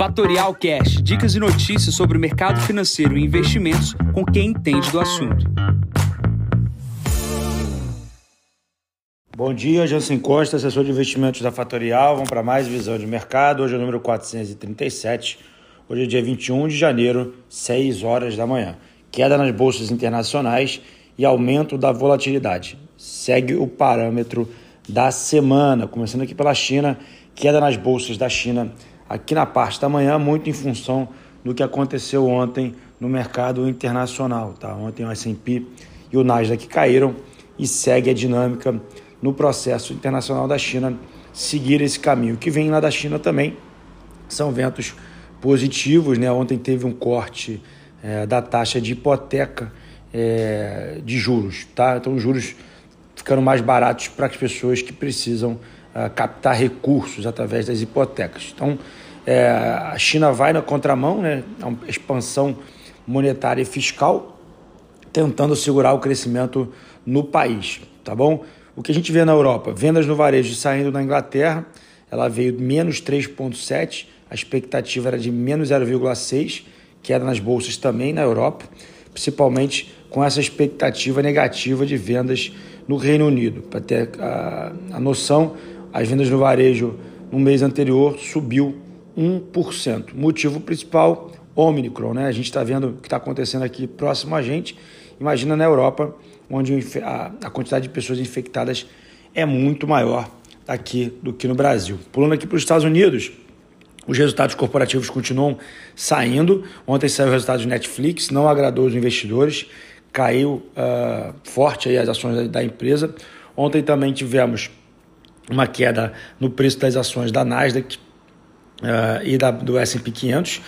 Fatorial Cash, dicas e notícias sobre o mercado financeiro e investimentos com quem entende do assunto. Bom dia, Jansen Costa, assessor de investimentos da Fatorial. Vamos para mais visão de mercado. Hoje é o número 437. Hoje é dia 21 de janeiro, 6 horas da manhã. Queda nas bolsas internacionais e aumento da volatilidade. Segue o parâmetro da semana, começando aqui pela China, queda nas bolsas da China aqui na parte da manhã, muito em função do que aconteceu ontem no mercado internacional. Tá? Ontem o S&P e o Nasdaq caíram e segue a dinâmica no processo internacional da China seguir esse caminho. O que vem lá da China também são ventos positivos. Né? Ontem teve um corte é, da taxa de hipoteca é, de juros. Tá? Então, os juros ficando mais baratos para as pessoas que precisam captar recursos através das hipotecas. Então, é, a China vai na contramão, né, uma expansão monetária e fiscal, tentando segurar o crescimento no país, tá bom? O que a gente vê na Europa, vendas no varejo saindo da Inglaterra, ela veio menos 3,7, a expectativa era de menos 0,6, queda nas bolsas também na Europa, principalmente com essa expectativa negativa de vendas no Reino Unido. Para ter a, a noção, as vendas no varejo no mês anterior subiu 1%. Motivo principal, Omicron, né? A gente está vendo o que está acontecendo aqui próximo a gente. Imagina na Europa, onde a, quantidade de pessoas infectadas é muito maior aqui do que no Brasil. Pulando aqui para os Estados Unidos, os resultados corporativos continuam saindo. Ontem saiu o resultado de Netflix, não agradou os investidores, caiu uh, forte as ações da empresa. Ontem também tivemos uma queda no preço das ações da Nasdaq uh, e da, do S&P 500, uh,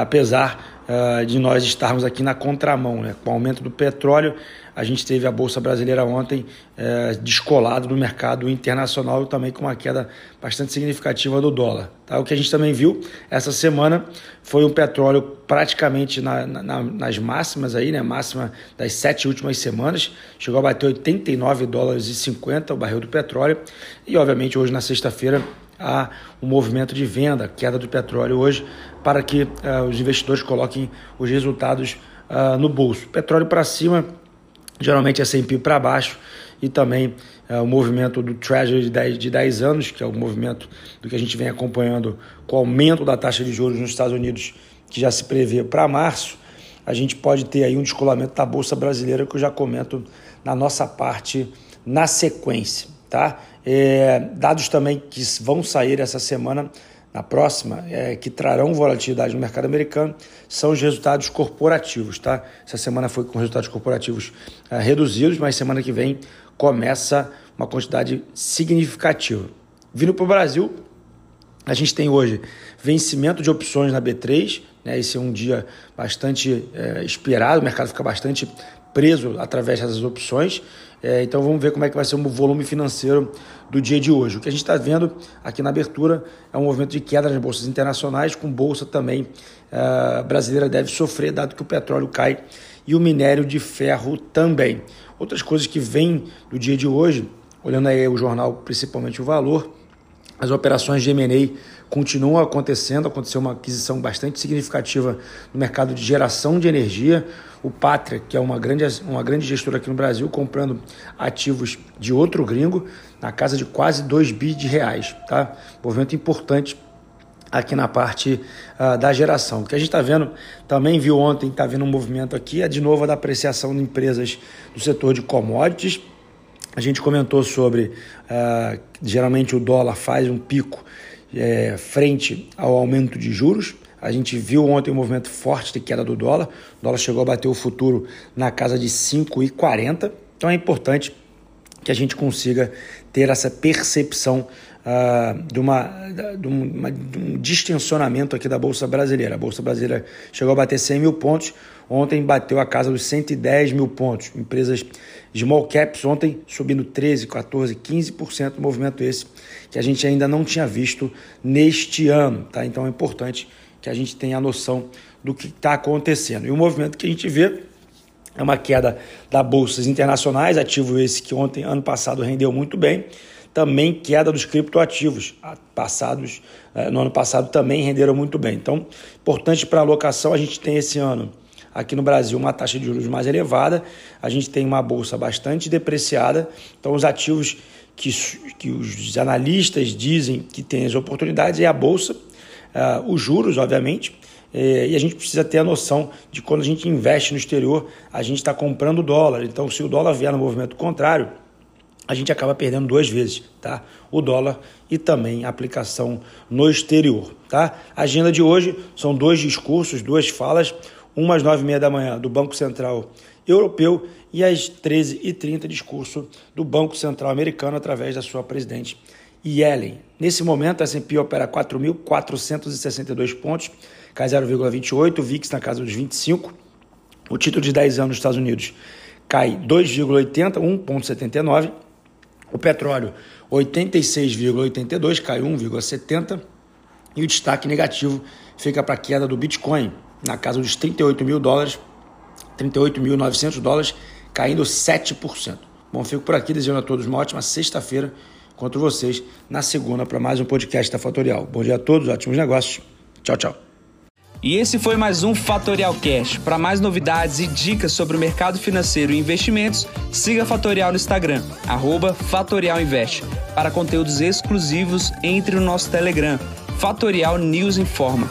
apesar uh, de nós estarmos aqui na contramão, né? com o aumento do petróleo, a gente teve a Bolsa Brasileira ontem é, descolado do mercado internacional e também com uma queda bastante significativa do dólar. Tá? O que a gente também viu essa semana foi o petróleo praticamente na, na, nas máximas aí, né? máxima das sete últimas semanas, chegou a bater 89 dólares e 50 o barril do petróleo e obviamente hoje na sexta-feira há um movimento de venda, queda do petróleo hoje, para que uh, os investidores coloquem os resultados uh, no bolso. Petróleo para cima geralmente é sempre para baixo, e também é, o movimento do Treasury de 10, de 10 anos, que é o movimento do que a gente vem acompanhando com o aumento da taxa de juros nos Estados Unidos, que já se prevê para março, a gente pode ter aí um descolamento da Bolsa Brasileira, que eu já comento na nossa parte na sequência. Tá? É, dados também que vão sair essa semana na próxima, é, que trarão volatilidade no mercado americano, são os resultados corporativos. Tá? Essa semana foi com resultados corporativos é, reduzidos, mas semana que vem começa uma quantidade significativa. Vindo para o Brasil, a gente tem hoje vencimento de opções na B3, né? esse é um dia bastante é, esperado, o mercado fica bastante preso através dessas opções. É, então vamos ver como é que vai ser o volume financeiro do dia de hoje. O que a gente está vendo aqui na abertura é um movimento de queda nas bolsas internacionais, com bolsa também uh, brasileira deve sofrer, dado que o petróleo cai e o minério de ferro também. Outras coisas que vêm do dia de hoje, olhando aí o jornal, principalmente o valor, as operações de M&A continuam acontecendo, aconteceu uma aquisição bastante significativa no mercado de geração de energia. O Pátria, que é uma grande, uma grande gestora aqui no Brasil, comprando ativos de outro gringo na casa de quase 2 bi de reais. Tá? Movimento importante aqui na parte uh, da geração. O que a gente está vendo, também viu ontem, está vendo um movimento aqui, é de novo a da apreciação de empresas do setor de commodities. A gente comentou sobre, uh, geralmente o dólar faz um pico é, frente ao aumento de juros. A gente viu ontem um movimento forte de queda do dólar. O dólar chegou a bater o futuro na casa de 5,40. Então é importante que a gente consiga ter essa percepção uh, de, uma, de, uma, de um distensionamento aqui da Bolsa Brasileira. A Bolsa Brasileira chegou a bater 100 mil pontos, ontem bateu a casa dos 110 mil pontos. Empresas small caps ontem subindo 13, 14, 15%, movimento esse que a gente ainda não tinha visto neste ano. Tá? Então é importante que a gente tenha a noção do que está acontecendo. E o movimento que a gente vê é uma queda da bolsas internacionais, ativo esse que ontem, ano passado, rendeu muito bem, também queda dos criptoativos, passados, eh, no ano passado também renderam muito bem. Então, importante para a alocação, a gente tem esse ano aqui no Brasil uma taxa de juros mais elevada, a gente tem uma bolsa bastante depreciada, então os ativos que, que os analistas dizem que tem as oportunidades é a bolsa, uh, os juros, obviamente, eh, e a gente precisa ter a noção de quando a gente investe no exterior, a gente está comprando dólar. Então, se o dólar vier no movimento contrário, a gente acaba perdendo duas vezes, tá? O dólar e também a aplicação no exterior, tá? A agenda de hoje são dois discursos, duas falas, uma às nove e meia da manhã do Banco Central Europeu e às 13h30 discurso do Banco Central Americano através da sua presidente Yellen. Nesse momento, a S&P opera 4.462 pontos, cai 0,28, o VIX na casa dos 25, o título de 10 anos nos Estados Unidos cai 2,80, 1,79, o petróleo, 86,82, caiu 1,70. E o destaque negativo fica para a queda do Bitcoin, na casa dos 38 mil dólares, 38.900 dólares, caindo 7%. Bom, fico por aqui desejando a todos uma ótima sexta-feira. Encontro vocês na segunda para mais um podcast da Fatorial. Bom dia a todos, ótimos negócios. Tchau, tchau. E esse foi mais um Fatorial Cash. Para mais novidades e dicas sobre o mercado financeiro e investimentos, siga a Fatorial no Instagram, Fatorial Invest. Para conteúdos exclusivos, entre no nosso Telegram, Fatorial News Informa.